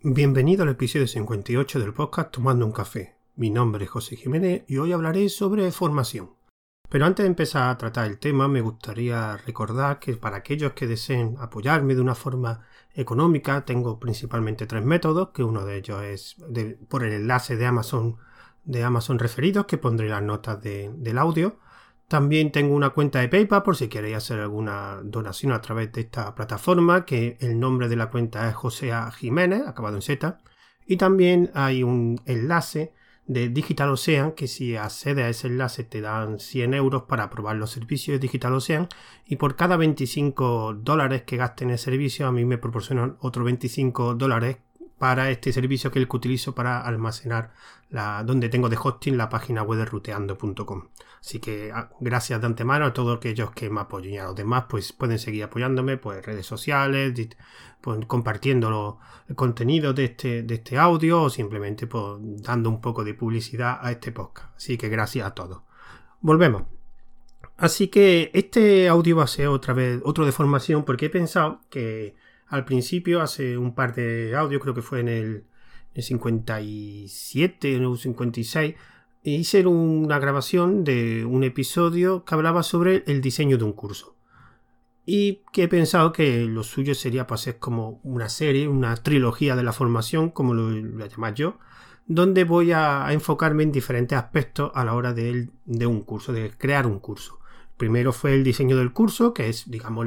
Bienvenido al episodio 58 del podcast Tomando un café. Mi nombre es José Jiménez y hoy hablaré sobre formación. Pero antes de empezar a tratar el tema, me gustaría recordar que para aquellos que deseen apoyarme de una forma económica, tengo principalmente tres métodos, que uno de ellos es por el enlace de Amazon de Amazon referidos, que pondré las notas del audio. También tengo una cuenta de PayPal por si queréis hacer alguna donación a través de esta plataforma, que el nombre de la cuenta es José Jiménez, acabado en Z. Y también hay un enlace de Digital Ocean, que si accedes a ese enlace te dan 100 euros para probar los servicios de Digital Ocean y por cada 25 dólares que gaste en el servicio a mí me proporcionan otros 25 dólares para este servicio que el que utilizo para almacenar la, donde tengo de hosting la página web de ruteando.com. Así que ah, gracias de antemano a todos aquellos que me apoyan y a los demás pues pueden seguir apoyándome pues redes sociales, compartiendo el contenido de este, de este audio o simplemente dando un poco de publicidad a este podcast. Así que gracias a todos. Volvemos. Así que este audio va a ser otra vez otro de formación porque he pensado que al principio, hace un par de audios, creo que fue en el, 57 o 56, hice una grabación de un episodio que hablaba sobre el diseño de un curso. Y que he pensado que lo suyo sería pues es como una serie, una trilogía de la formación, como lo, lo yo, donde voy a, enfocarme en diferentes aspectos a la hora de, de un curso, de crear un curso. Primero fue el diseño del curso, que es, digamos,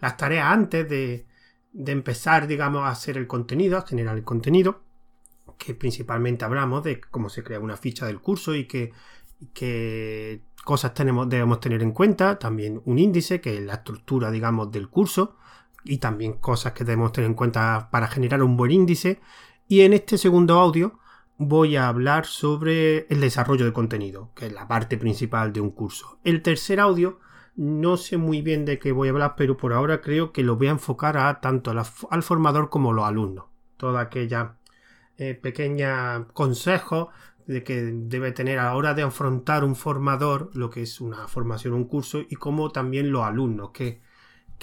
las tareas antes de, de empezar, digamos, a hacer el contenido, a generar el contenido, que principalmente hablamos de cómo se crea una ficha del curso y qué, cosas tenemos, debemos tener en cuenta, también un índice, que es la estructura, digamos, del curso, y también cosas que debemos tener en cuenta para generar un buen índice. Y en este segundo audio voy a hablar sobre el desarrollo de contenido, que es la parte principal de un curso. El tercer audio no sé muy bien de qué voy a hablar, pero por ahora creo que lo voy a enfocar a tanto al formador como a los alumnos. Toda aquella eh, pequeña consejo de que debe tener a la hora de afrontar un formador, lo que es una formación, un curso, y cómo también los alumnos, que,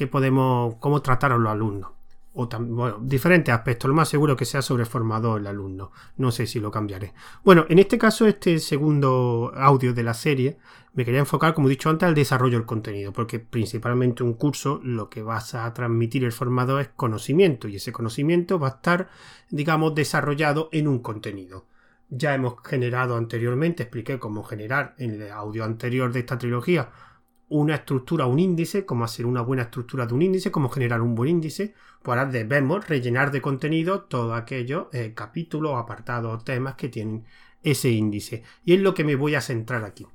podemos, cómo tratar a los alumnos o bueno, diferentes aspectos. Lo más seguro que sea sobre formador el alumno. No sé si lo cambiaré. Bueno, en este caso, este segundo audio de la serie, me quería enfocar, como he dicho antes, al desarrollo del contenido, porque principalmente un curso lo que vas a transmitir el formador es conocimiento, y ese conocimiento va a estar, digamos, desarrollado en un contenido. Ya hemos generado anteriormente, expliqué cómo generar en el audio anterior de esta trilogía una estructura, un índice, cómo hacer una buena estructura de un índice, cómo generar un buen índice, pues ahora debemos rellenar de contenido todos aquellos eh, capítulos, apartados, temas que tienen ese índice. Y es lo que me voy a centrar aquí.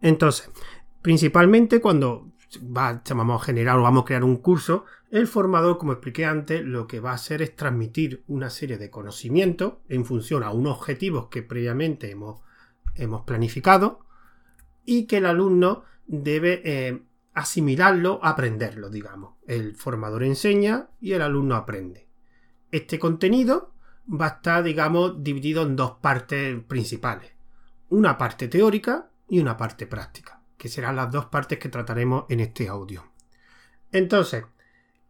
Entonces, principalmente cuando vamos a generar o vamos a crear un curso, el formador, como expliqué antes, lo que va a hacer es transmitir una serie de conocimientos en función a unos objetivos que previamente hemos, hemos planificado y que el alumno debe eh, asimilarlo, aprenderlo, digamos. El formador enseña y el alumno aprende. Este contenido va a estar, digamos, dividido en dos partes principales. Una parte teórica y una parte práctica, que serán las dos partes que trataremos en este audio. Entonces,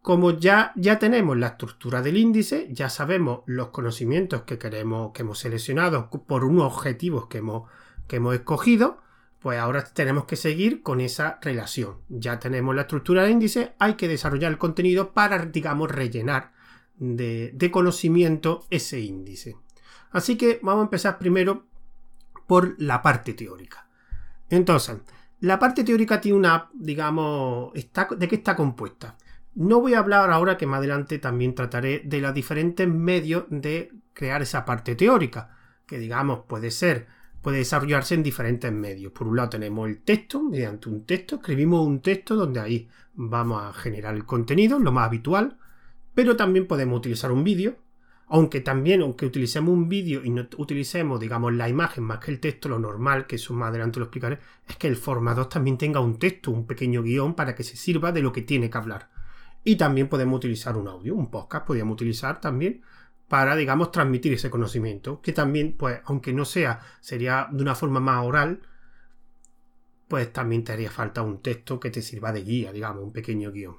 como ya, ya tenemos la estructura del índice, ya sabemos los conocimientos que queremos, que hemos seleccionado por unos objetivos que hemos, que hemos escogido, pues ahora tenemos que seguir con esa relación. Ya tenemos la estructura de índice, hay que desarrollar el contenido para, digamos, rellenar de, conocimiento ese índice. Así que vamos a empezar primero por la parte teórica. Entonces, la parte teórica tiene una, digamos, ¿de qué está compuesta? No voy a hablar ahora que más adelante también trataré de los diferentes medios de crear esa parte teórica, que digamos puede ser puede desarrollarse en diferentes medios. Por un lado tenemos el texto, mediante un texto, escribimos un texto donde ahí vamos a generar el contenido, lo más habitual, pero también podemos utilizar un vídeo, aunque también, aunque utilicemos un vídeo y no utilicemos, digamos, la imagen más que el texto, lo normal, que eso más adelante lo explicaré, es que el formador también tenga un texto, un pequeño guion para que se sirva de lo que tiene que hablar. Y también podemos utilizar un audio, un podcast podríamos utilizar también para, digamos, transmitir ese conocimiento, que también, pues, aunque no sea, sería de una forma más oral, pues también te haría falta un texto que te sirva de guía, digamos, un pequeño guion.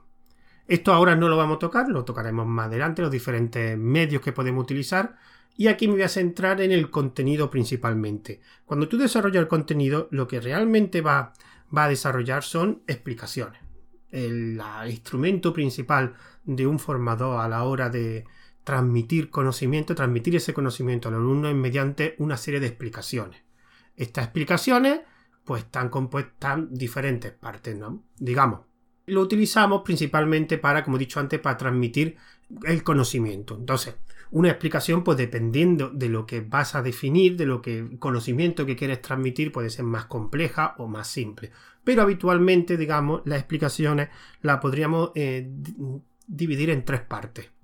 Esto ahora no lo vamos a tocar, lo tocaremos más adelante, los diferentes medios que podemos utilizar. Y aquí me voy a centrar en el contenido principalmente. Cuando tú desarrollas el contenido, lo que realmente va, va a desarrollar son explicaciones. El instrumento principal de un formador a la hora de transmitir conocimiento, transmitir ese conocimiento al alumno mediante una serie de explicaciones. Estas explicaciones pues están compuestas en diferentes partes, ¿no? Digamos, lo utilizamos principalmente para, como he dicho antes, para transmitir el conocimiento. Entonces, una explicación, pues dependiendo de lo que vas a definir, de lo que conocimiento que quieres transmitir, puede ser más compleja o más simple. Pero habitualmente, digamos, las explicaciones las podríamos eh, dividir en tres partes.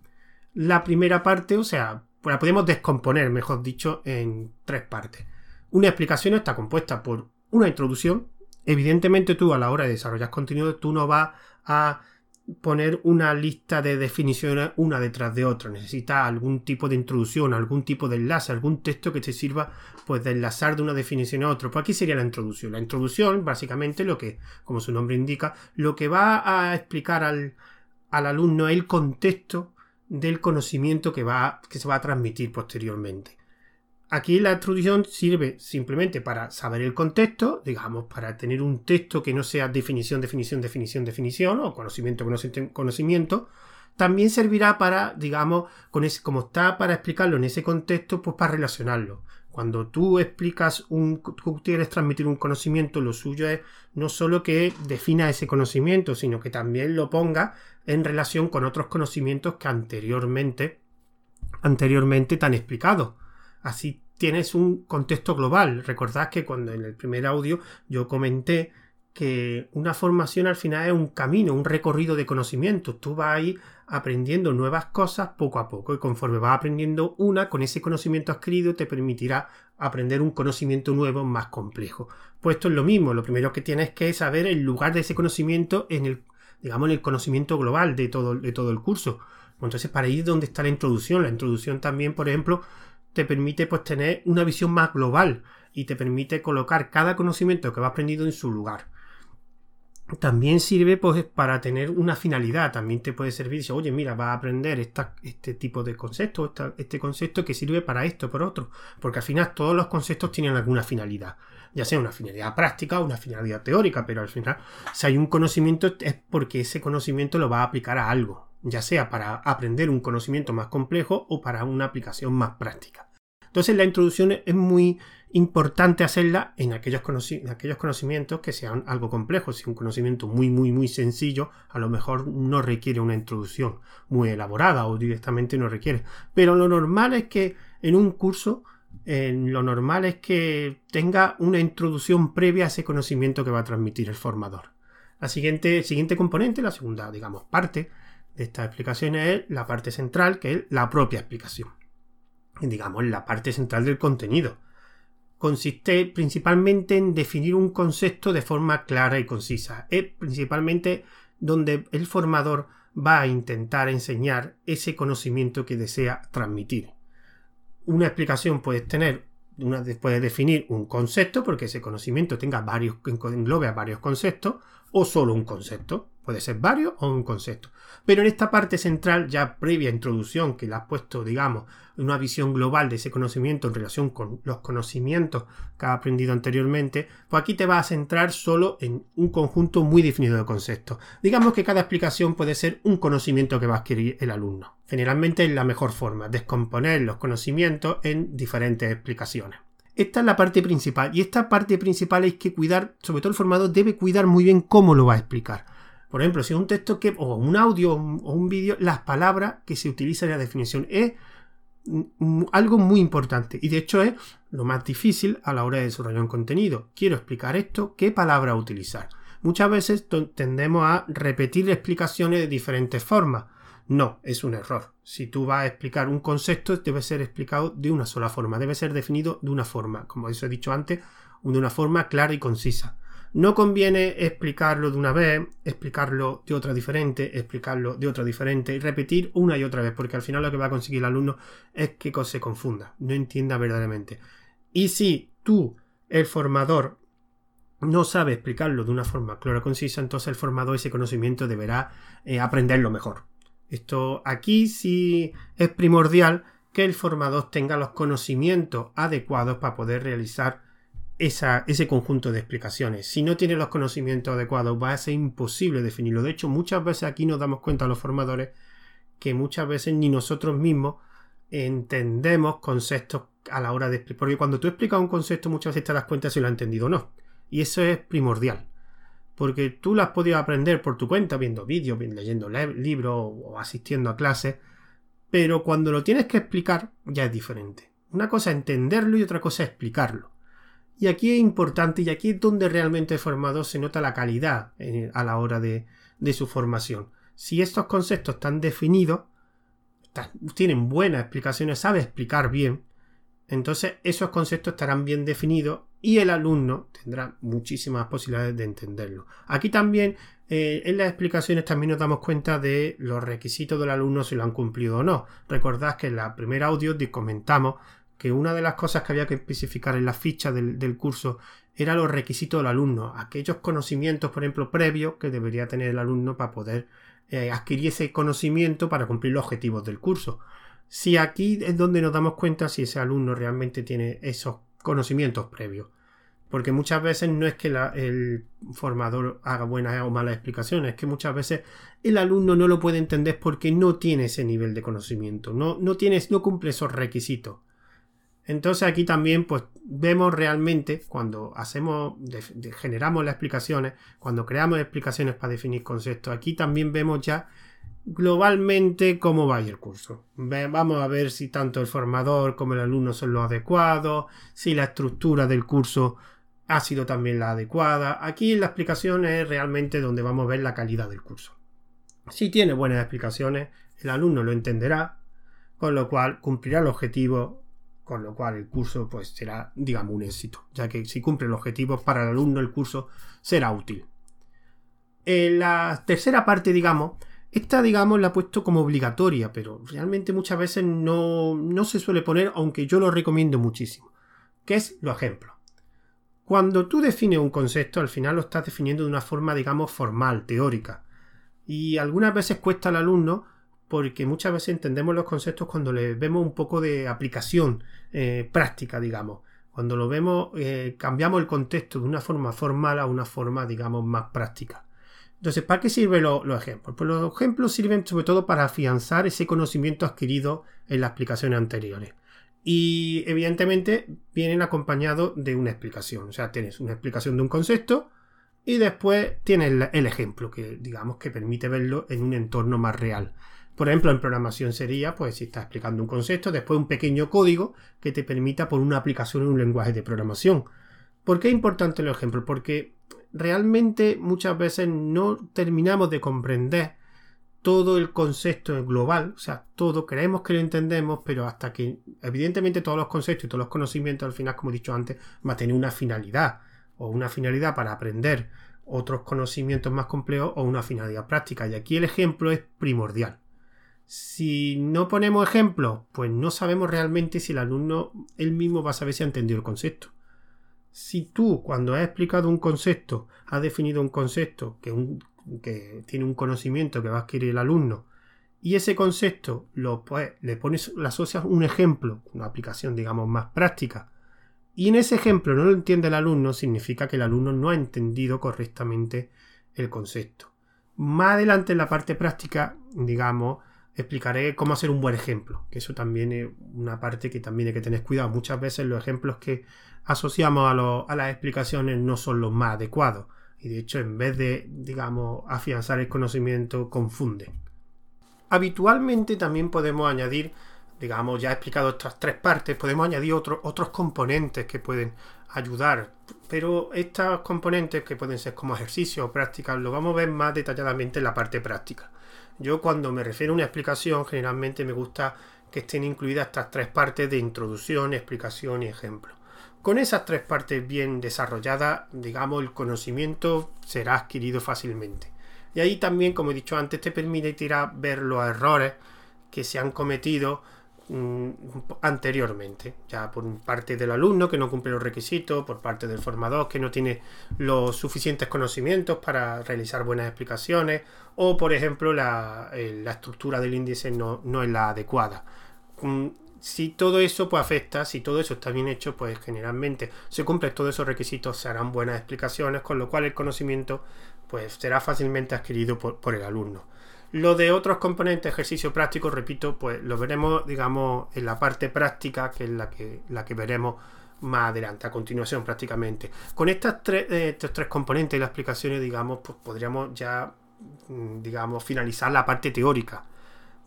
La primera parte, o sea, la podemos descomponer, mejor dicho, en tres partes. Una explicación está compuesta por una introducción. Evidentemente tú a la hora de desarrollar contenido tú no vas a poner una lista de definiciones una detrás de otra. Necesitas algún tipo de introducción, algún tipo de enlace, algún texto que te sirva pues de enlazar de una definición a otra. Pues aquí sería la introducción. La introducción, básicamente, lo que, como su nombre indica, lo que va a explicar al, al alumno es el contexto del conocimiento que, va, que se va a transmitir posteriormente. Aquí la introducción sirve simplemente para saber el contexto, digamos, para tener un texto que no sea definición, definición, definición, definición, o conocimiento, conocimiento. También servirá para, digamos, con ese, como está para explicarlo en ese contexto, pues para relacionarlo. Cuando tú explicas un, tú quieres transmitir un conocimiento, lo suyo es no solo que defina ese conocimiento, sino que también lo ponga en relación con otros conocimientos que anteriormente, anteriormente te han explicado. Así tienes un contexto global. Recordad que cuando en el primer audio yo comenté que una formación al final es un camino, un recorrido de conocimientos. Tú vas ahí aprendiendo nuevas cosas poco a poco y conforme vas aprendiendo una, con ese conocimiento adquirido te permitirá aprender un conocimiento nuevo más complejo. Pues esto es lo mismo, lo primero que tienes que saber el lugar de ese conocimiento en el, digamos, en el conocimiento global de todo, de todo el curso. Entonces, para ir donde está la introducción, la introducción también, por ejemplo, te permite pues tener una visión más global y te permite colocar cada conocimiento que va aprendido en su lugar. También sirve pues para tener una finalidad, también te puede servir, si, oye, mira, va a aprender este tipo de conceptos, este concepto que sirve para esto, por otro, porque al final todos los conceptos tienen alguna finalidad, ya sea una finalidad práctica o una finalidad teórica, pero al final si hay un conocimiento es porque ese conocimiento lo va a aplicar a algo, ya sea para aprender un conocimiento más complejo o para una aplicación más práctica. Entonces la introducción es muy importante hacerla en aquellos, aquellos conocimientos que sean algo complejos. Si un conocimiento muy, muy, muy sencillo, a lo mejor no requiere una introducción muy elaborada o directamente no requiere. Pero lo normal es que en un curso, en lo normal es que tenga una introducción previa a ese conocimiento que va a transmitir el formador. La siguiente, siguiente componente, la segunda, digamos, parte, de esta explicación es la parte central, que es la propia explicación. Digamos, la parte central del contenido. Consiste principalmente en definir un concepto de forma clara y concisa. Es principalmente donde el formador va a intentar enseñar ese conocimiento que desea transmitir. Una explicación puede tener, una, puede definir un concepto, porque ese conocimiento tenga varios, englobe a varios conceptos, o solo un concepto. Puede ser varios o un concepto. Pero en esta parte central, ya previa introducción, que le has puesto, digamos, una visión global de ese conocimiento en relación con los conocimientos que has aprendido anteriormente, pues aquí te vas a centrar solo en un conjunto muy definido de conceptos. Digamos que cada explicación puede ser un conocimiento que va a adquirir el alumno. Generalmente es la mejor forma, descomponer los conocimientos en diferentes explicaciones. Esta es la parte principal y esta parte principal hay que cuidar, sobre todo el formador debe cuidar muy bien cómo lo va a explicar. Por ejemplo, si es un texto que, o un audio o un vídeo, las palabras que se utilizan en la definición es algo muy importante y de hecho es lo más difícil a la hora de desarrollar un contenido. Quiero explicar esto, ¿qué palabra utilizar? Muchas veces tendemos a repetir explicaciones de diferentes formas. No, es un error. Si tú vas a explicar un concepto, debe ser explicado de una sola forma, debe ser definido de una forma, como os he dicho antes, de una forma clara y concisa. No conviene explicarlo de una vez, explicarlo de otra diferente, explicarlo de otra diferente y repetir una y otra vez, porque al final lo que va a conseguir el alumno es que se confunda, no entienda verdaderamente. Y si tú, el formador, no sabe explicarlo de una forma clara concisa, entonces el formador ese conocimiento deberá eh, aprenderlo mejor. Esto aquí sí es primordial que el formador tenga los conocimientos adecuados para poder realizar ese conjunto de explicaciones. Si no tiene los conocimientos adecuados, va a ser imposible definirlo. De hecho, muchas veces aquí nos damos cuenta los formadores que muchas veces ni nosotros mismos entendemos conceptos a la hora de explicar. Porque cuando tú explicas un concepto, muchas veces te das cuenta si lo has entendido o no. Y eso es primordial. Porque tú lo has podido aprender por tu cuenta, viendo vídeos, leyendo libros o asistiendo a clases. Pero cuando lo tienes que explicar, ya es diferente. Una cosa es entenderlo y otra cosa es explicarlo. Y aquí es importante y aquí es donde realmente el formador se nota la calidad a la hora de, de su formación. Si estos conceptos están definidos, tienen buenas explicaciones, sabe explicar bien, entonces esos conceptos estarán bien definidos y el alumno tendrá muchísimas posibilidades de entenderlo. Aquí también eh, en las explicaciones también nos damos cuenta de los requisitos del alumno si lo han cumplido o no. Recordad que en la primera audio comentamos que una de las cosas que había que especificar en la ficha del, curso era los requisitos del alumno, aquellos conocimientos, por ejemplo, previos que debería tener el alumno para poder eh, adquirir ese conocimiento para cumplir los objetivos del curso. Si aquí es donde nos damos cuenta si ese alumno realmente tiene esos conocimientos previos. Porque muchas veces no es que el formador haga buenas o malas explicaciones, es que muchas veces el alumno no lo puede entender porque no tiene ese nivel de conocimiento, no, no, tiene, no cumple esos requisitos. Entonces aquí también pues vemos realmente cuando hacemos, generamos las explicaciones, cuando creamos explicaciones para definir conceptos, aquí también vemos ya globalmente cómo va el curso. Vamos a ver si tanto el formador como el alumno son los adecuados, si la estructura del curso ha sido también la adecuada. Aquí la explicación es realmente donde vamos a ver la calidad del curso. Si tiene buenas explicaciones, el alumno lo entenderá, con lo cual cumplirá el objetivo con lo cual el curso pues será, digamos, un éxito, ya que si cumple el objetivo para el alumno el curso será útil. En la tercera parte, digamos, esta, digamos, la he puesto como obligatoria, pero realmente muchas veces no, no se suele poner, aunque yo lo recomiendo muchísimo, que es los ejemplos. Cuando tú defines un concepto, al final lo estás definiendo de una forma, digamos, formal, teórica. Y algunas veces cuesta al alumno porque muchas veces entendemos los conceptos cuando le vemos un poco de aplicación eh, práctica, digamos. Cuando lo vemos, eh, cambiamos el contexto de una forma formal a una forma, digamos, más práctica. Entonces, ¿para qué sirven los ejemplos? Pues los ejemplos sirven sobre todo para afianzar ese conocimiento adquirido en las explicaciones anteriores. Y evidentemente vienen acompañados de una explicación. O sea, tienes una explicación de un concepto y después tienes el ejemplo, que digamos que permite verlo en un entorno más real. Por ejemplo, en programación sería, pues si estás explicando un concepto, después un pequeño código que te permita por una aplicación en un lenguaje de programación. ¿Por qué es importante el ejemplo? Porque realmente muchas veces no terminamos de comprender todo el concepto global, o sea, todo creemos que lo entendemos, pero hasta que evidentemente todos los conceptos y todos los conocimientos al final, como he dicho antes, va a tener una finalidad o una finalidad para aprender otros conocimientos más complejos o una finalidad práctica. Y aquí el ejemplo es primordial. Si no ponemos ejemplos, pues no sabemos realmente si el alumno él mismo va a saber si ha entendido el concepto. Si tú, cuando has explicado un concepto, has definido un concepto que, que tiene un conocimiento que va a adquirir el alumno, y ese concepto lo, pues, le pones, le asocias un ejemplo, una aplicación, digamos, más práctica, y en ese ejemplo no lo entiende el alumno, significa que el alumno no ha entendido correctamente el concepto. Más adelante en la parte práctica, digamos, explicaré cómo hacer un buen ejemplo, que eso también es una parte que también hay que tener cuidado. Muchas veces los ejemplos que asociamos a, las explicaciones no son los más adecuados y de hecho en vez de, digamos, afianzar el conocimiento, confunde. Habitualmente también podemos añadir, digamos, ya he explicado estas tres partes, podemos añadir otros componentes que pueden ayudar, pero estos componentes que pueden ser como ejercicios o prácticas, lo vamos a ver más detalladamente en la parte práctica. Yo cuando me refiero a una explicación, generalmente me gusta que estén incluidas estas tres partes de introducción, explicación y ejemplo. Con esas tres partes bien desarrolladas, digamos, el conocimiento será adquirido fácilmente. Y ahí también, como he dicho antes, te permite tirar ver los errores que se han cometido anteriormente, ya por parte del alumno que no cumple los requisitos, por parte del formador que no tiene los suficientes conocimientos para realizar buenas explicaciones, o por ejemplo la, eh, estructura del índice no, no es la adecuada. Mm, si todo eso pues afecta, si todo eso está bien hecho, pues generalmente se cumplen todos esos requisitos, se harán buenas explicaciones, con lo cual el conocimiento pues será fácilmente adquirido por, el alumno. Lo de otros componentes, ejercicio práctico, repito, pues lo veremos, digamos, en la parte práctica, que es la que, la que veremos más adelante, a continuación prácticamente. Con estas eh, estos tres componentes y las explicaciones, digamos, pues podríamos ya, mm, digamos, finalizar la parte teórica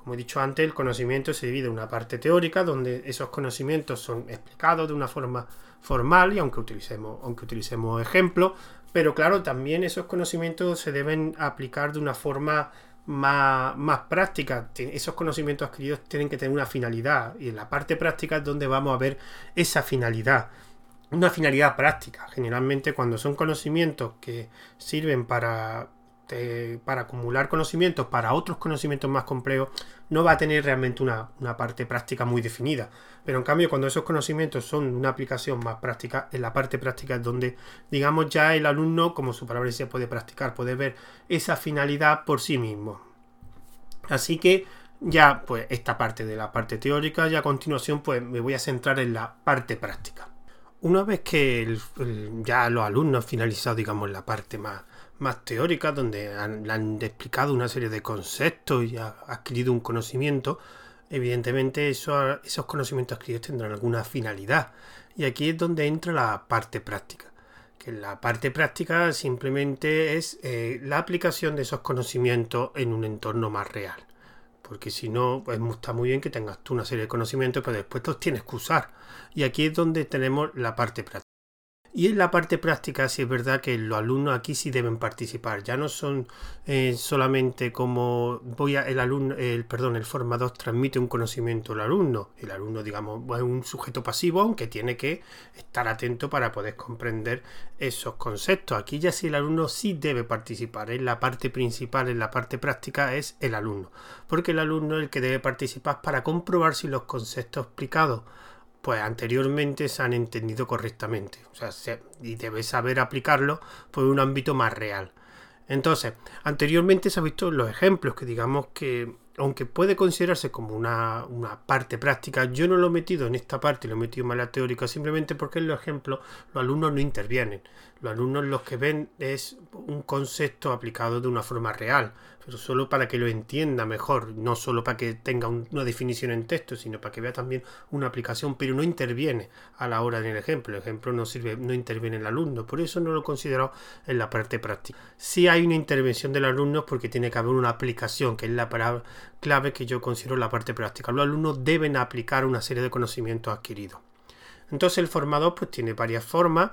como he dicho antes, el conocimiento se divide en una parte teórica, donde esos conocimientos son explicados de una forma formal y aunque utilicemos, aunque utilicemos ejemplos, pero claro, también esos conocimientos se deben aplicar de una forma más, más práctica. Esos conocimientos adquiridos tienen que tener una finalidad y en la parte práctica es donde vamos a ver esa finalidad una finalidad práctica. Generalmente cuando son conocimientos que sirven para para acumular conocimientos para otros conocimientos más complejos, no va a tener realmente una, parte práctica muy definida. Pero en cambio, cuando esos conocimientos son una aplicación más práctica, en la parte práctica es donde, digamos, ya el alumno, como su palabra dice, puede practicar, puede ver esa finalidad por sí mismo. Así que ya, pues, esta parte de la parte teórica, y a continuación, pues, me voy a centrar en la parte práctica. Una vez que ya los alumnos han finalizado, digamos, la parte más, más teóricas, donde han, han explicado una serie de conceptos y ha adquirido un conocimiento, evidentemente eso, esos conocimientos adquiridos tendrán alguna finalidad. Y aquí es donde entra la parte práctica. Que la parte práctica simplemente es eh, la aplicación de esos conocimientos en un entorno más real. Porque si no, pues está muy bien que tengas tú una serie de conocimientos, pero después los tienes que usar. Y aquí es donde tenemos la parte práctica. Y en la parte práctica sí es verdad que los alumnos aquí sí deben participar. Ya no son eh, solamente como voy a el alumno, el perdón, el formador transmite un conocimiento al alumno. El alumno, digamos, es un sujeto pasivo, aunque tiene que estar atento para poder comprender esos conceptos. Aquí ya sí el alumno sí debe participar. En la parte principal, en la parte práctica, es el alumno. Porque el alumno es el que debe participar para comprobar si los conceptos explicados pues anteriormente se han entendido correctamente. O sea, y debes saber aplicarlo por un ámbito más real. Entonces, anteriormente se ha visto los ejemplos que digamos que, aunque puede considerarse como una, parte práctica, yo no lo he metido en esta parte, lo he metido en la teórica, simplemente porque en los ejemplos los alumnos no intervienen. Los alumnos los que ven es un concepto aplicado de una forma real pero solo para que lo entienda mejor, no solo para que tenga una definición en texto, sino para que vea también una aplicación, pero no interviene a la hora del ejemplo. El ejemplo no sirve, no interviene el alumno, por eso no lo he considerado en la parte práctica. Si hay una intervención del alumno porque tiene que haber una aplicación, que es la palabra clave que yo considero la parte práctica. Los alumnos deben aplicar una serie de conocimientos adquiridos. Entonces el formador pues tiene varias formas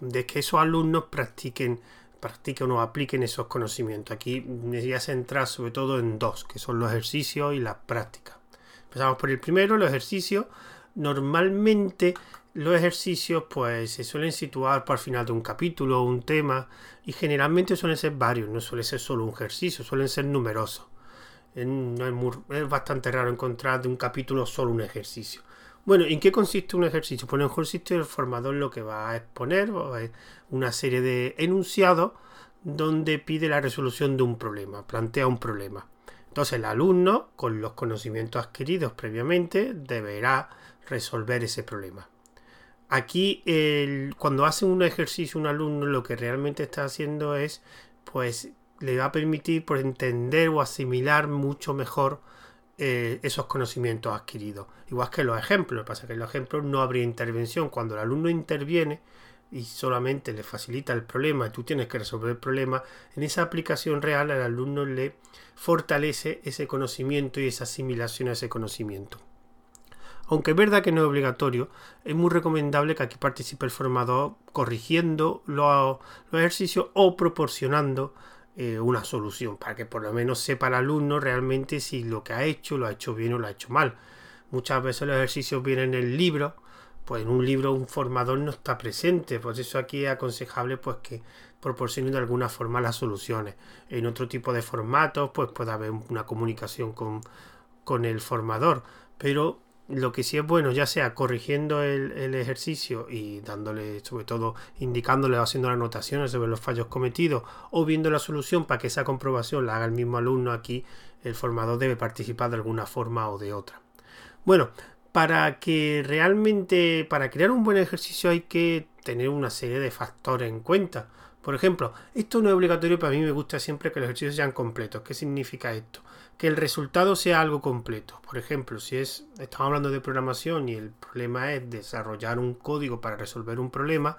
de que esos alumnos practiquen practiquen o apliquen esos conocimientos. Aquí me voy a centrar sobre todo en dos, que son los ejercicios y las prácticas. Empezamos por el primero, los ejercicios. Normalmente los ejercicios pues se suelen situar por el final de un capítulo o un tema y generalmente suelen ser varios, no suele ser solo un ejercicio, suelen ser numerosos. Es bastante raro encontrar de un capítulo solo un ejercicio. Bueno, ¿en qué consiste un ejercicio? Pues en el consiste el formador lo que va a exponer una serie de enunciados donde pide la resolución de un problema, plantea un problema. Entonces el alumno, con los conocimientos adquiridos previamente, deberá resolver ese problema. Aquí, cuando hace un ejercicio un alumno, lo que realmente está haciendo es, pues, le va a permitir por entender o asimilar mucho mejor eh, esos conocimientos adquiridos. Igual que los ejemplos, pasa que en los ejemplos no habría intervención. Cuando el alumno interviene y solamente le facilita el problema y tú tienes que resolver el problema, en esa aplicación real al alumno le fortalece ese conocimiento y esa asimilación a ese conocimiento. Aunque es verdad que no es obligatorio, es muy recomendable que aquí participe el formador corrigiendo los ejercicios o proporcionando eh, una solución, para que por lo menos sepa el alumno realmente si lo que ha hecho lo ha hecho bien o lo ha hecho mal. Muchas veces los ejercicios vienen en el libro, pues en un libro un formador no está presente, pues eso aquí es aconsejable pues que proporcione de alguna forma las soluciones. En otro tipo de formatos pues puede haber una comunicación con, con el formador, pero lo que sí es bueno, ya sea corrigiendo el, ejercicio y dándole, sobre todo, indicándole o haciendo anotaciones sobre los fallos cometidos o viendo la solución para que esa comprobación la haga el mismo alumno aquí, el formador debe participar de alguna forma o de otra. Bueno, para que realmente, para crear un buen ejercicio hay que tener una serie de factores en cuenta. Por ejemplo, esto no es obligatorio, pero a mí me gusta siempre que los ejercicios sean completos. ¿Qué significa esto? Que el resultado sea algo completo. Por ejemplo, si es, estamos hablando de programación y el problema es desarrollar un código para resolver un problema,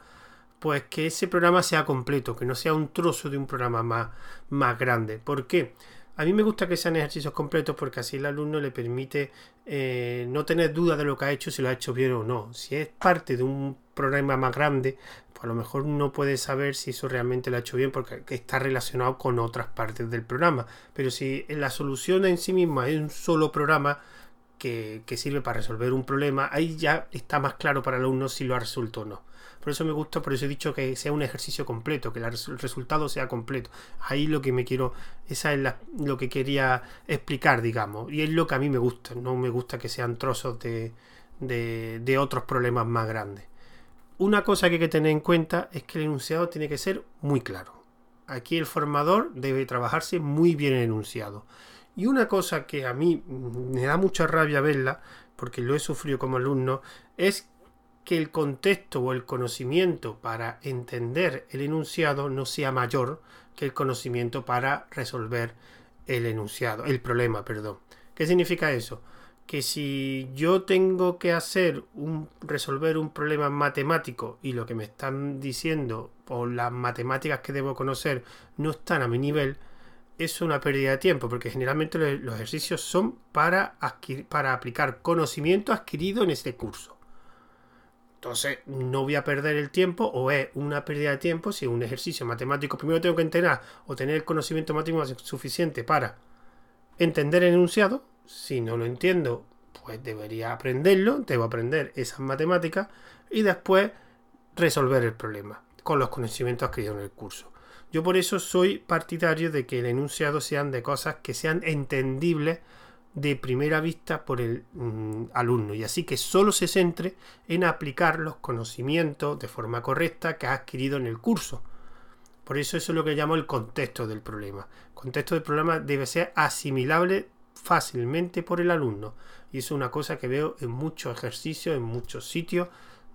pues que ese programa sea completo, que no sea un trozo de un programa más, más grande. ¿Por qué? A mí me gusta que sean ejercicios completos porque así el alumno le permite eh, no tener duda de lo que ha hecho, si lo ha hecho bien o no. Si es parte de un problema más grande, pues a lo mejor no puede saber si eso realmente lo ha hecho bien porque está relacionado con otras partes del programa. Pero si la solución en sí misma es un solo programa que, que sirve para resolver un problema, ahí ya está más claro para el alumno si lo ha resuelto o no. Por eso me gusta, por eso he dicho que sea un ejercicio completo, que el resultado sea completo. Ahí lo que me quiero, esa es lo que quería explicar, digamos. Y es lo que a mí me gusta. No me gusta que sean trozos de, de, otros problemas más grandes. Una cosa que hay que tener en cuenta es que el enunciado tiene que ser muy claro. Aquí el formador debe trabajarse muy bien el enunciado. Y una cosa que a mí me da mucha rabia verla, porque lo he sufrido como alumno, es que el contexto o el conocimiento para entender el enunciado no sea mayor que el conocimiento para resolver el enunciado, el problema, perdón. ¿Qué significa eso? Que si yo tengo que hacer un resolver un problema matemático y lo que me están diciendo o las matemáticas que debo conocer no están a mi nivel, es una pérdida de tiempo, porque generalmente los ejercicios son para, para aplicar conocimiento adquirido en este curso. Entonces, no voy a perder el tiempo o es una pérdida de tiempo si un ejercicio matemático primero tengo que entrenar o tener el conocimiento matemático suficiente para entender el enunciado. Si no lo entiendo, pues debería aprenderlo, debo aprender esas matemáticas y después resolver el problema con los conocimientos adquiridos en el curso. Yo por eso soy partidario de que el enunciado sean de cosas que sean entendibles de primera vista por el mm, alumno y así que solo se centre en aplicar los conocimientos de forma correcta que ha adquirido en el curso. Por eso eso es lo que llamo el contexto del problema. El contexto del problema debe ser asimilable fácilmente por el alumno y eso es una cosa que veo en muchos ejercicios, en muchos sitios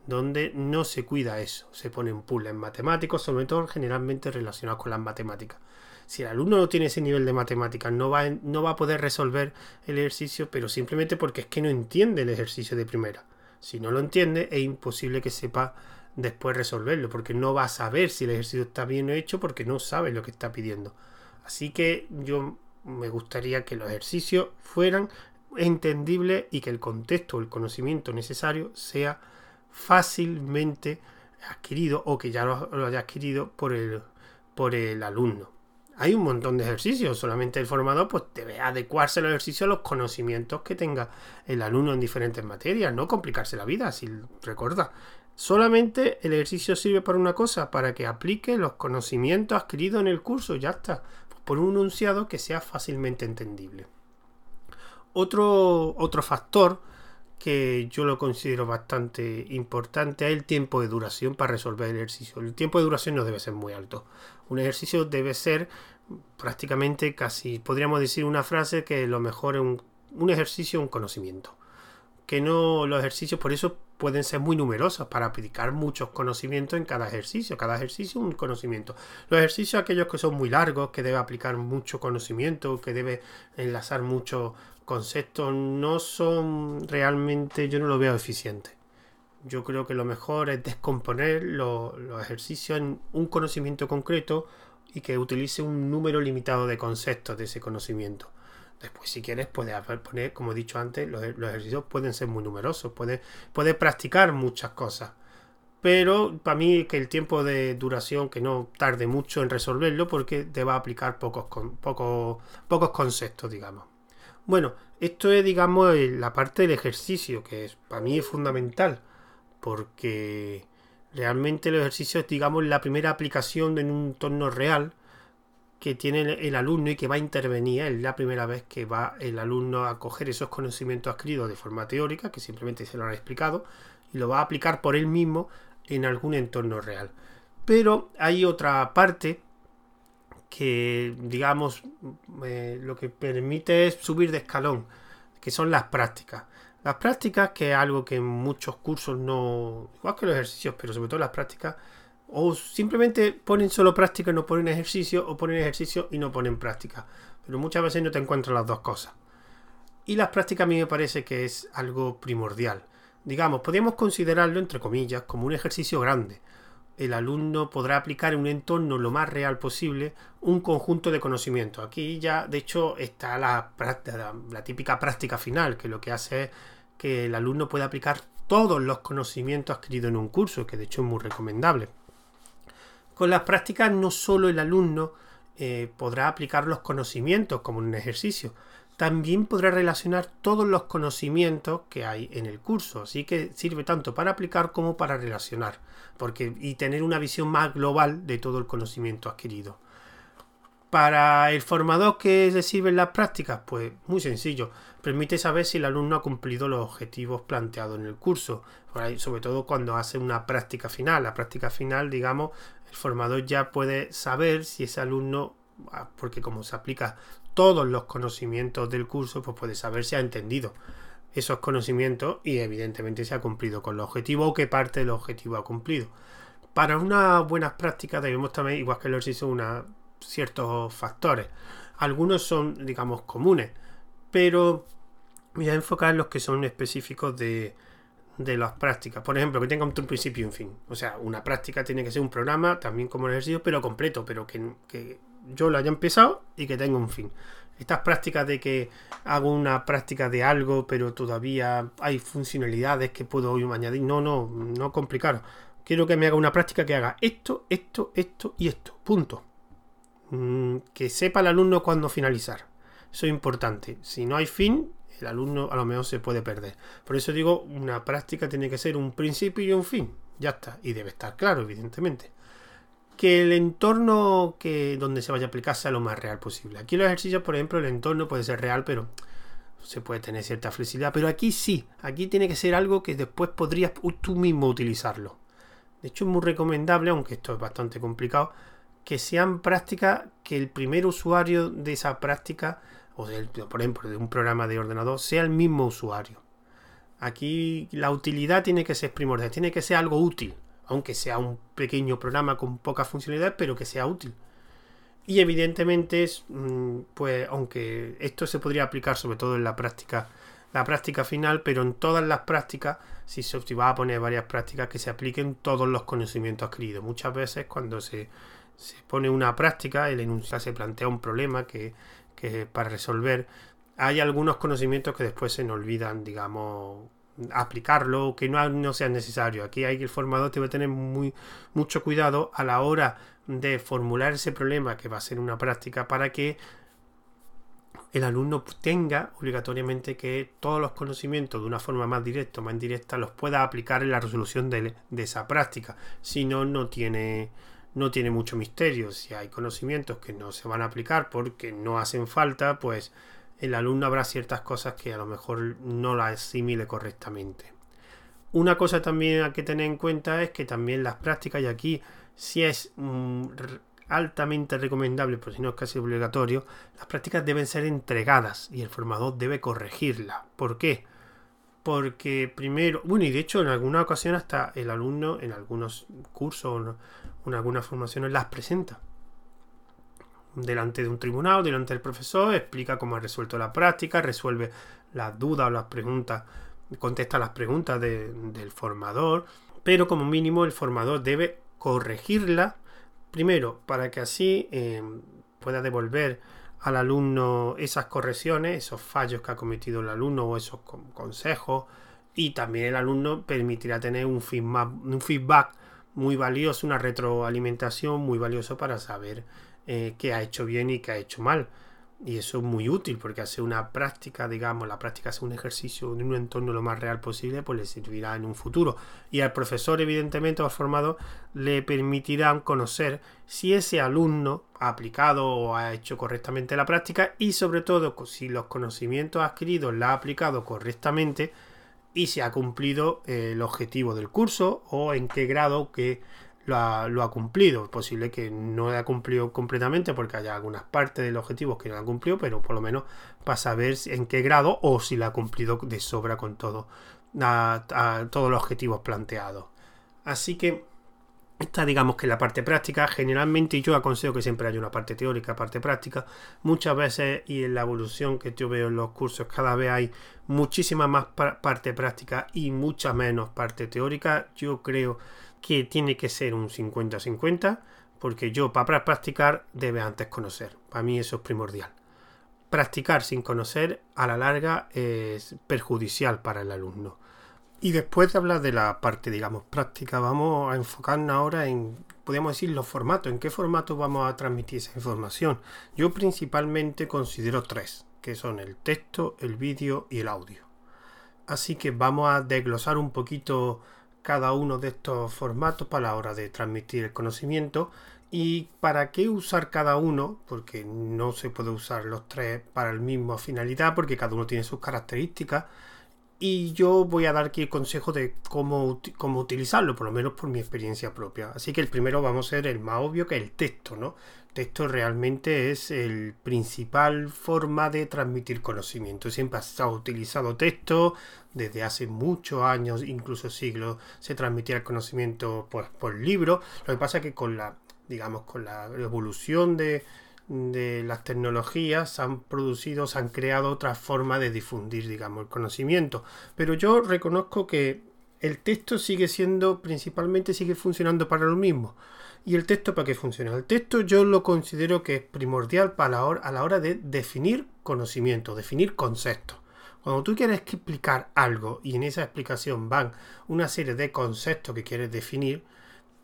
donde no se cuida eso. Se ponen puzzles matemáticos, sobre todo generalmente relacionados con las matemáticas. Si el alumno no tiene ese nivel de matemáticas, no va, no va a poder resolver el ejercicio, pero simplemente porque es que no entiende el ejercicio de primera. Si no lo entiende, es imposible que sepa después resolverlo, porque no va a saber si el ejercicio está bien hecho, porque no sabe lo que está pidiendo. Así que yo me gustaría que los ejercicios fueran entendibles y que el contexto o el conocimiento necesario sea fácilmente adquirido o que ya lo, haya adquirido por el, por el alumno hay un montón de ejercicios, solamente el formador pues debe adecuarse el ejercicio a los conocimientos que tenga el alumno en diferentes materias, no complicarse la vida, si recuerda. Solamente el ejercicio sirve para una cosa, para que aplique los conocimientos adquiridos en el curso, ya está, por un enunciado que sea fácilmente entendible. Otro, otro factor que yo lo considero bastante importante es el tiempo de duración para resolver el ejercicio. El tiempo de duración no debe ser muy alto. Un ejercicio debe ser prácticamente casi, podríamos decir una frase que lo mejor es un, un ejercicio, un conocimiento. Que no los ejercicios, por eso pueden ser muy numerosos para aplicar muchos conocimientos en cada ejercicio. Cada ejercicio un conocimiento. Los ejercicios aquellos que son muy largos, que debe aplicar mucho conocimiento, que debe enlazar mucho conceptos no son realmente, yo no lo veo eficiente. Yo creo que lo mejor es descomponer los ejercicios en un conocimiento concreto y que utilice un número limitado de conceptos de ese conocimiento. Después, si quieres, puedes poner, como he dicho antes, los, ejercicios pueden ser muy numerosos, puedes, puedes practicar muchas cosas. Pero para mí que el tiempo de duración, que no tarde mucho en resolverlo, porque te va a aplicar pocos, pocos, pocos conceptos, digamos. Bueno, esto es, digamos, la parte del ejercicio, que es, para mí es fundamental, porque realmente el ejercicio es, digamos, la primera aplicación en un entorno real que tiene el alumno y que va a intervenir. Es la primera vez que va el alumno a coger esos conocimientos adquiridos de forma teórica, que simplemente se lo han explicado, y lo va a aplicar por él mismo en algún entorno real. Pero hay otra parte que, digamos, eh, lo que permite es subir de escalón, que son las prácticas. Las prácticas, que es algo que en muchos cursos no, igual que los ejercicios, pero sobre todo las prácticas, o simplemente ponen solo práctica y no ponen ejercicio, o ponen ejercicio y no ponen práctica. Pero muchas veces no te encuentras las dos cosas. Y las prácticas a mí me parece que es algo primordial. Digamos, podríamos considerarlo, entre comillas, como un ejercicio grande. El alumno podrá aplicar en un entorno lo más real posible un conjunto de conocimientos. Aquí ya, de hecho, está la, la típica práctica final, que lo que hace es que el alumno pueda aplicar todos los conocimientos adquiridos en un curso, que de hecho es muy recomendable. Con las prácticas no solo el alumno eh, podrá aplicar los conocimientos como en un ejercicio, también podrá relacionar todos los conocimientos que hay en el curso. Así que sirve tanto para aplicar como para relacionar porque, y tener una visión más global de todo el conocimiento adquirido. Para el formador que le sirven las prácticas, pues muy sencillo. Permite saber si el alumno ha cumplido los objetivos planteados en el curso. Sobre todo cuando hace una práctica final. La práctica final, digamos, el formador ya puede saber si ese alumno, ah, porque como se aplica todos los conocimientos del curso, pues puede saber si ha entendido esos conocimientos y evidentemente se ha cumplido con el objetivo o qué parte del objetivo ha cumplido. Para unas buenas prácticas debemos también, igual que el ejercicio, una, ciertos factores. Algunos son, digamos, comunes, pero voy a enfocar en los que son específicos de, de las prácticas. Por ejemplo, que tenga un principio y un fin. O sea, una práctica tiene que ser un programa, también como el ejercicio, pero completo, pero que, yo lo haya empezado y que tenga un fin. Estas prácticas de que hago una práctica de algo, pero todavía hay funcionalidades que puedo añadir. No, no, no complicar. Quiero que me haga una práctica que haga esto, esto, esto y esto. Punto. Mm, que sepa el alumno cuándo finalizar. Eso es importante. Si no hay fin, el alumno a lo mejor se puede perder. Por eso digo, una práctica tiene que ser un principio y un fin. Ya está. Y debe estar claro, evidentemente. Que el entorno que donde se vaya a aplicar sea lo más real posible. Aquí los ejercicios, por ejemplo, el entorno puede ser real, pero se puede tener cierta flexibilidad. Pero aquí sí, aquí tiene que ser algo que después podrías tú mismo utilizarlo. De hecho, es muy recomendable, aunque esto es bastante complicado, que sean prácticas que el primer usuario de esa práctica o por ejemplo, de un programa de ordenador, sea el mismo usuario. Aquí la utilidad tiene que ser primordial, tiene que ser algo útil, aunque sea un pequeño programa con poca funcionalidad, pero que sea útil. Y evidentemente, mm, pues, aunque esto se podría aplicar sobre todo en la práctica, la práctica final, pero en todas las prácticas, si se va a poner varias prácticas que se apliquen todos los conocimientos adquiridos. Muchas veces cuando se, se pone una práctica, el enunciado se plantea un problema que que para resolver hay algunos conocimientos que después se nos olvidan, digamos, aplicarlo, que no, no sea necesario. Aquí hay que el formador debe tener muy, mucho cuidado a la hora de formular ese problema que va a ser una práctica para que el alumno tenga obligatoriamente que todos los conocimientos de una forma más directa o más indirecta los pueda aplicar en la resolución de, de esa práctica. Si no, no tiene, no tiene mucho misterio. Si hay conocimientos que no se van a aplicar porque no hacen falta, pues el alumno habrá ciertas cosas que a lo mejor no las asimile correctamente. Una cosa también a que tener en cuenta es que también las prácticas, y aquí si es mm, altamente recomendable, pero si no es casi obligatorio, las prácticas deben ser entregadas y el formador debe corregirlas. ¿Por qué? Porque primero, bueno, y de hecho en alguna ocasión hasta el alumno en algunos cursos algunas formaciones las presenta delante de un tribunal, delante del profesor, explica cómo ha resuelto la práctica, resuelve las dudas o las preguntas, contesta las preguntas del formador, pero como mínimo el formador debe corregirla primero para que así eh, pueda devolver al alumno esas correcciones, esos fallos que ha cometido el alumno o esos consejos y también el alumno permitirá tener un un feedback muy valioso, una retroalimentación muy valiosa para saber eh, qué ha hecho bien y qué ha hecho mal. Y eso es muy útil porque hace una práctica, digamos, la práctica hace un ejercicio en un entorno lo más real posible, pues le servirá en un futuro. Y al profesor, evidentemente, o al formador, le permitirán conocer si ese alumno ha aplicado o ha hecho correctamente la práctica y sobre todo si los conocimientos adquiridos la ha aplicado correctamente y si ha cumplido eh, el objetivo del curso o en qué grado que lo ha, cumplido. Es posible que no haya cumplido completamente porque haya algunas partes del objetivo que no ha cumplido, pero por lo menos para saber en qué grado o si lo ha cumplido de sobra con todo, todos los objetivos planteados. Así que esta digamos que la parte práctica, generalmente yo aconsejo que siempre haya una parte teórica, parte práctica. Muchas veces y en la evolución que yo veo en los cursos cada vez hay muchísima más parte práctica y mucha menos parte teórica. Yo creo que tiene que ser un 50-50, porque yo para practicar debe antes conocer. Para mí eso es primordial. Practicar sin conocer a la larga es perjudicial para el alumno. Y después de hablar de la parte, digamos, práctica, vamos a enfocarnos ahora en, podríamos decir, los formatos. ¿En qué formato vamos a transmitir esa información? Yo principalmente considero tres, que son el texto, el vídeo y el audio. Así que vamos a desglosar un poquito cada uno de estos formatos para la hora de transmitir el conocimiento y para qué usar cada uno, porque no se puede usar los tres para la misma finalidad, porque cada uno tiene sus características. Y yo voy a dar aquí el consejo de cómo, cómo utilizarlo, por lo menos por mi experiencia propia. Así que el primero vamos a ser el más obvio, que es el texto, ¿no? texto realmente es el principal forma de transmitir conocimiento. Siempre se ha utilizado texto desde hace muchos años, incluso siglos, se transmitía el conocimiento pues, por libro. Lo que pasa es que con la, digamos, con la evolución de, de las tecnologías se han producido, se han creado otras formas de difundir, digamos, el conocimiento. Pero yo reconozco que el texto sigue siendo, principalmente sigue funcionando para lo mismo. ¿Y el texto para qué funciona? El texto yo lo considero que es primordial para la hora, a la hora de definir conocimiento, definir conceptos. Cuando tú quieres explicar algo y en esa explicación van una serie de conceptos que quieres definir,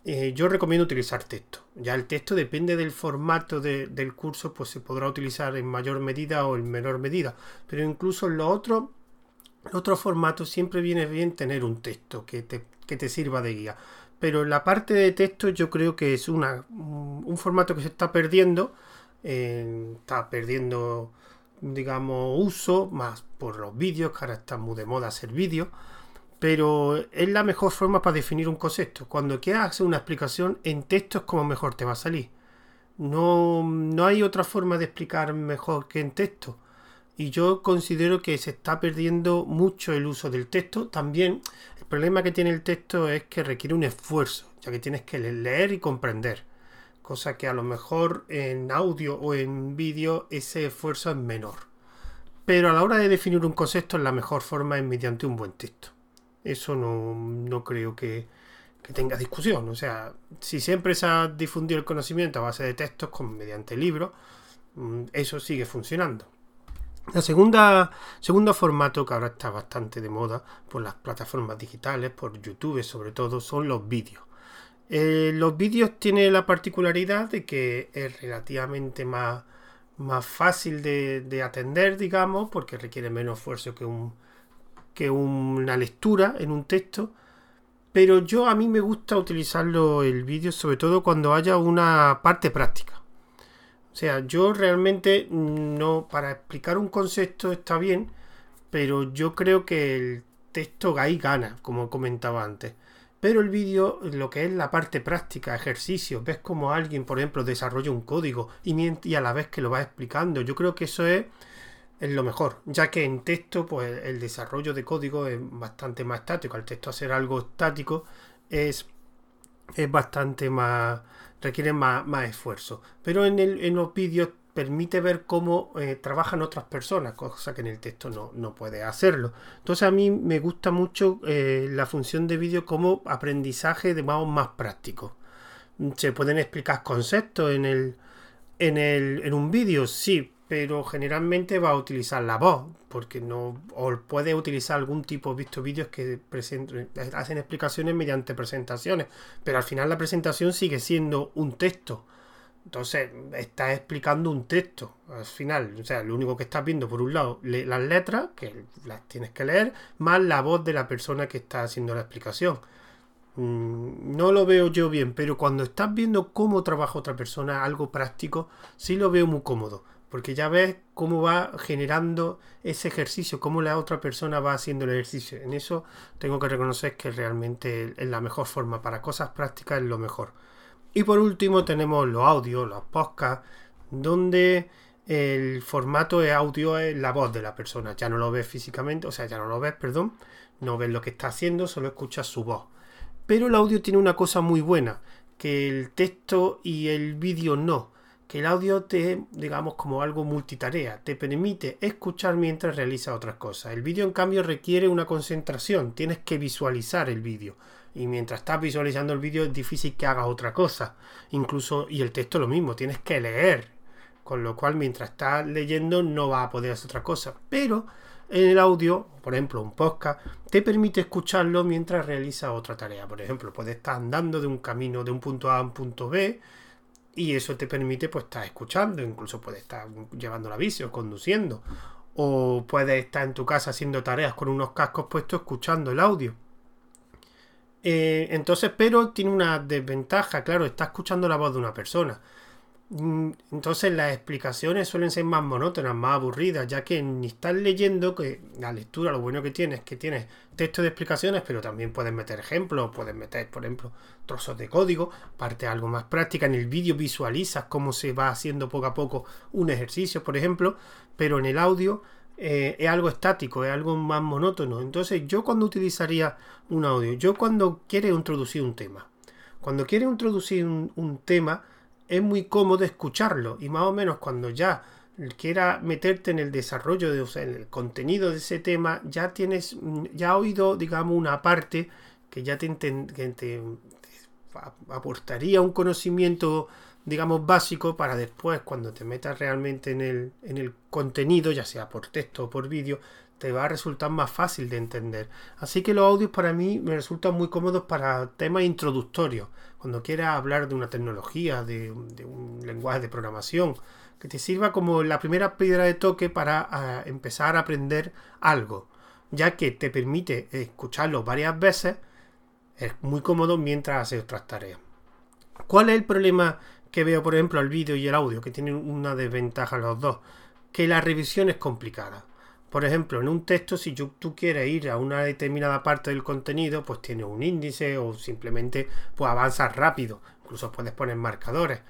eh, yo recomiendo utilizar texto. Ya el texto depende del formato del curso, pues se podrá utilizar en mayor medida o en menor medida. Pero incluso en los otros, otros formatos siempre viene bien tener un texto que te, que te sirva de guía pero la parte de texto yo creo que es una, un formato que se está perdiendo, está perdiendo, digamos, uso, más por los vídeos, que ahora está muy de moda hacer vídeos, pero es la mejor forma para definir un concepto. Cuando quieras hacer una explicación en texto es como mejor te va a salir. No, no hay otra forma de explicar mejor que en texto. Y yo considero que se está perdiendo mucho el uso del texto. También problema que tiene el texto es que requiere un esfuerzo, ya que tienes que leer y comprender. Cosa que a lo mejor en audio o en vídeo ese esfuerzo es menor. Pero a la hora de definir un concepto, la mejor forma es mediante un buen texto. Eso no, creo que, que, tenga discusión. O sea, si siempre se ha difundido el conocimiento a base de textos con, mediante libros, mm, eso sigue funcionando. La segunda, segundo formato que ahora está bastante de moda por las plataformas digitales, por YouTube sobre todo, son los vídeos. Eh, los vídeos tienen la particularidad de que es relativamente más, más fácil de, atender, digamos, porque requiere menos esfuerzo que, un, que una lectura en un texto. Pero yo a mí me gusta utilizarlo el vídeo sobre todo cuando haya una parte práctica. O sea, yo realmente no, para explicar un concepto está bien, pero yo creo que el texto ahí gana, como comentaba antes. Pero el vídeo, lo que es la parte práctica, ejercicio, ves como alguien, por ejemplo, desarrolla un código y, a la vez que lo va explicando, yo creo que eso es, es, lo mejor, ya que en texto, pues el desarrollo de código es bastante más estático. Al texto hacer algo estático es, es bastante más requieren más, esfuerzo. Pero en, el, en los vídeos permite ver cómo eh, trabajan otras personas, cosa que en el texto no, no puede hacerlo. Entonces a mí me gusta mucho eh, la función de vídeo como aprendizaje de modo más práctico. Se pueden explicar conceptos en, el, en, el, en un vídeo, sí, pero generalmente va a utilizar la voz, porque no, o puede utilizar algún tipo, visto vídeos que hacen explicaciones mediante presentaciones, pero al final la presentación sigue siendo un texto. Entonces, estás explicando un texto al final. O sea, lo único que estás viendo, por un lado, las letras, que las tienes que leer, más la voz de la persona que está haciendo la explicación. Mm, no lo veo yo bien, pero cuando estás viendo cómo trabaja otra persona, algo práctico, sí lo veo muy cómodo. Porque ya ves cómo va generando ese ejercicio, cómo la otra persona va haciendo el ejercicio. En eso tengo que reconocer que realmente es la mejor forma. Para cosas prácticas es lo mejor. Y por último tenemos los audios, los podcasts, donde el formato de audio es la voz de la persona. Ya no lo ves físicamente, o sea, ya no lo ves, perdón, no ves lo que está haciendo, solo escuchas su voz. Pero el audio tiene una cosa muy buena, que el texto y el vídeo no. Que el audio te, digamos, como algo multitarea, te permite escuchar mientras realiza otras cosas. El vídeo, en cambio, requiere una concentración, tienes que visualizar el vídeo y mientras estás visualizando el vídeo es difícil que hagas otra cosa. Incluso, y el texto lo mismo, tienes que leer. Con lo cual, mientras estás leyendo, no vas a poder hacer otra cosa. Pero en el audio, por ejemplo, un podcast, te permite escucharlo mientras realizas otra tarea. Por ejemplo, puedes estar andando de un camino de un punto A a un punto B y eso te permite pues estar escuchando, incluso puedes estar llevando la bici o conduciendo o puedes estar en tu casa haciendo tareas con unos cascos puestos escuchando el audio. Eh, entonces, pero tiene una desventaja, claro, está escuchando la voz de una persona. Mm, entonces las explicaciones suelen ser más monótonas, más aburridas, ya que ni estás leyendo, que la lectura lo bueno que tiene es que tienes texto de explicaciones, pero también puedes meter ejemplos, puedes meter, por ejemplo, trozos de código, parte algo más práctica. En el vídeo visualizas cómo se va haciendo poco a poco un ejercicio, por ejemplo, pero en el audio eh, es algo estático, es algo más monótono. Entonces, yo cuando utilizaría un audio, yo cuando quiero introducir un tema, cuando quiero introducir un, tema, es muy cómodo escucharlo y más o menos cuando ya quiera meterte en el desarrollo de, o sea, en el contenido de ese tema, ya tienes, ya has oído, digamos, una parte que ya te, te aportaría un conocimiento digamos, básico para después, cuando te metas realmente en el, en el contenido, ya sea por texto o por vídeo, te va a resultar más fácil de entender. Así que los audios para mí me resultan muy cómodos para temas introductorios. Cuando quieras hablar de una tecnología, de, un lenguaje de programación, que te sirva como la primera piedra de toque para ah, empezar a aprender algo, ya que te permite escucharlo varias veces, es muy cómodo mientras haces otras tareas. ¿Cuál es el problema que veo, por ejemplo, el vídeo y el audio, que tienen una desventaja los dos, que la revisión es complicada. Por ejemplo, en un texto, si tú quieres ir a una determinada parte del contenido, pues tiene un índice o simplemente pues avanzas rápido. Incluso puedes poner marcadores.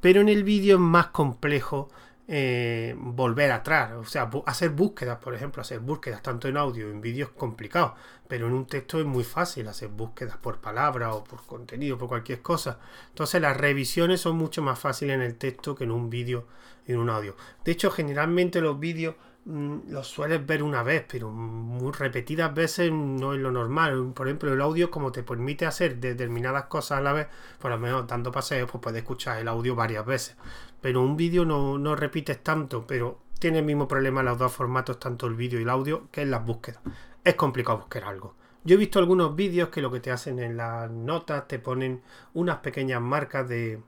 Pero en el vídeo es más complejo eh, volver atrás. O sea, hacer búsquedas, por ejemplo, hacer búsquedas tanto en audio en vídeo es complicado, pero en un texto es muy fácil hacer búsquedas por palabra o por contenido, por cualquier cosa. Entonces las revisiones son mucho más fáciles en el texto que en un vídeo y en un audio. De hecho, generalmente los vídeos lo sueles ver una vez, pero muy repetidas veces no es lo normal. Por ejemplo, el audio, como te permite hacer determinadas cosas a la vez, por lo menos dando paseos, pues puedes escuchar el audio varias veces. Pero un vídeo no, no repites tanto, pero tiene el mismo problema los dos formatos, tanto el vídeo y el audio, que es las búsquedas. Es complicado buscar algo. Yo he visto algunos vídeos que lo que te hacen en las notas te ponen unas pequeñas marcas de,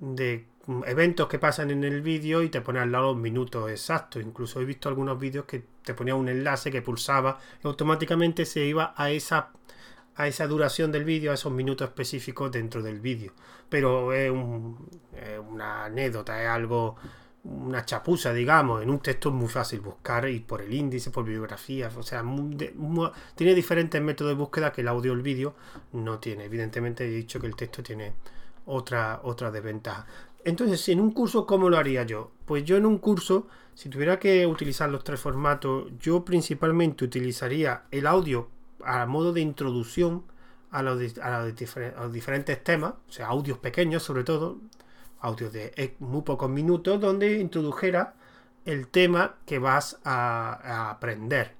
de eventos que pasan en el vídeo y te pone al lado los minutos exactos. Incluso he visto algunos vídeos que te ponía un enlace que pulsaba y automáticamente se iba a esa a esa duración del vídeo, a esos minutos específicos dentro del vídeo. Pero es, una anécdota, es algo, una chapuza, digamos. En un texto es muy fácil buscar y por el índice, por bibliografía, o sea, tiene diferentes métodos de búsqueda que el audio o el vídeo no tiene. Evidentemente he dicho que el texto tiene otra, otra desventaja. Entonces, en un curso, ¿cómo lo haría yo? Pues yo en un curso, si tuviera que utilizar los tres formatos, yo principalmente utilizaría el audio a modo de introducción a los, diferentes temas, o sea, audios pequeños sobre todo, audios de muy pocos minutos, donde introdujera el tema que vas a aprender.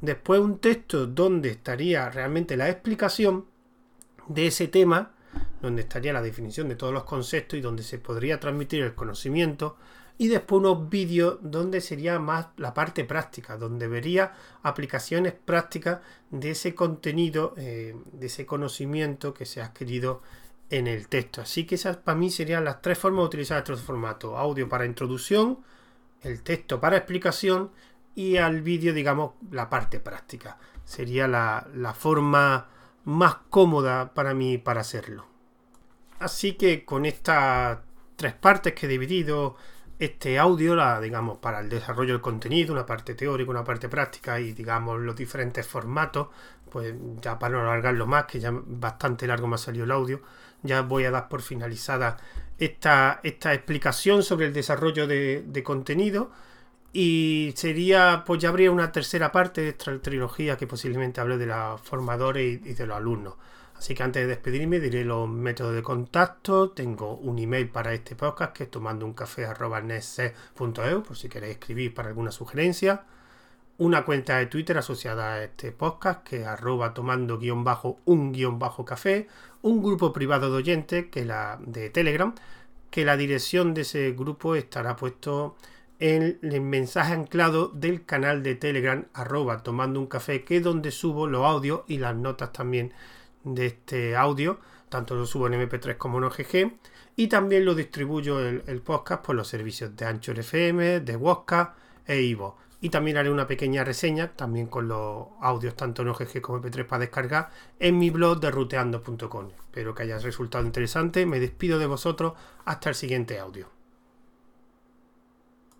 Después un texto donde estaría realmente la explicación de ese tema donde estaría la definición de todos los conceptos y donde se podría transmitir el conocimiento, y después unos vídeos donde sería más la parte práctica, donde vería aplicaciones prácticas de ese contenido, eh, de ese conocimiento que se ha adquirido en el texto. Así que esas para mí serían las tres formas de utilizar este formato. Audio para introducción, el texto para explicación y al vídeo, digamos, la parte práctica. Sería la, la forma más cómoda para mí para hacerlo. Así que con estas tres partes que he dividido este audio, la, digamos, para el desarrollo del contenido, una parte teórica, una parte práctica y, digamos, los diferentes formatos, pues ya para no alargarlo más, que ya bastante largo me ha salido el audio, ya voy a dar por finalizada esta, esta explicación sobre el desarrollo de, contenido. Y sería, pues ya habría una tercera parte de esta trilogía que posiblemente hable de los formadores y, de los alumnos. Así que antes de despedirme diré los métodos de contacto. Tengo un email para este podcast que es tomando un café por si queréis escribir para alguna sugerencia una cuenta de Twitter asociada a este podcast, que es arroba tomando guion bajo un grupo privado de oyentes, que la de Telegram, que la dirección de ese grupo estará puesto en el mensaje anclado del canal de Telegram, arroba tomando un café, que es donde subo los audios y las notas también de este audio, tanto lo subo en MP3 como en OGG, y también lo distribuyo el, el podcast por los servicios de Anchor FM, de Wosca e Ivo. Y también haré una pequeña reseña, también con los audios tanto en OGG como MP3 para descargar, en mi blog de ruteando.com. Espero que haya resultado interesante. Me despido de vosotros. Hasta el siguiente audio.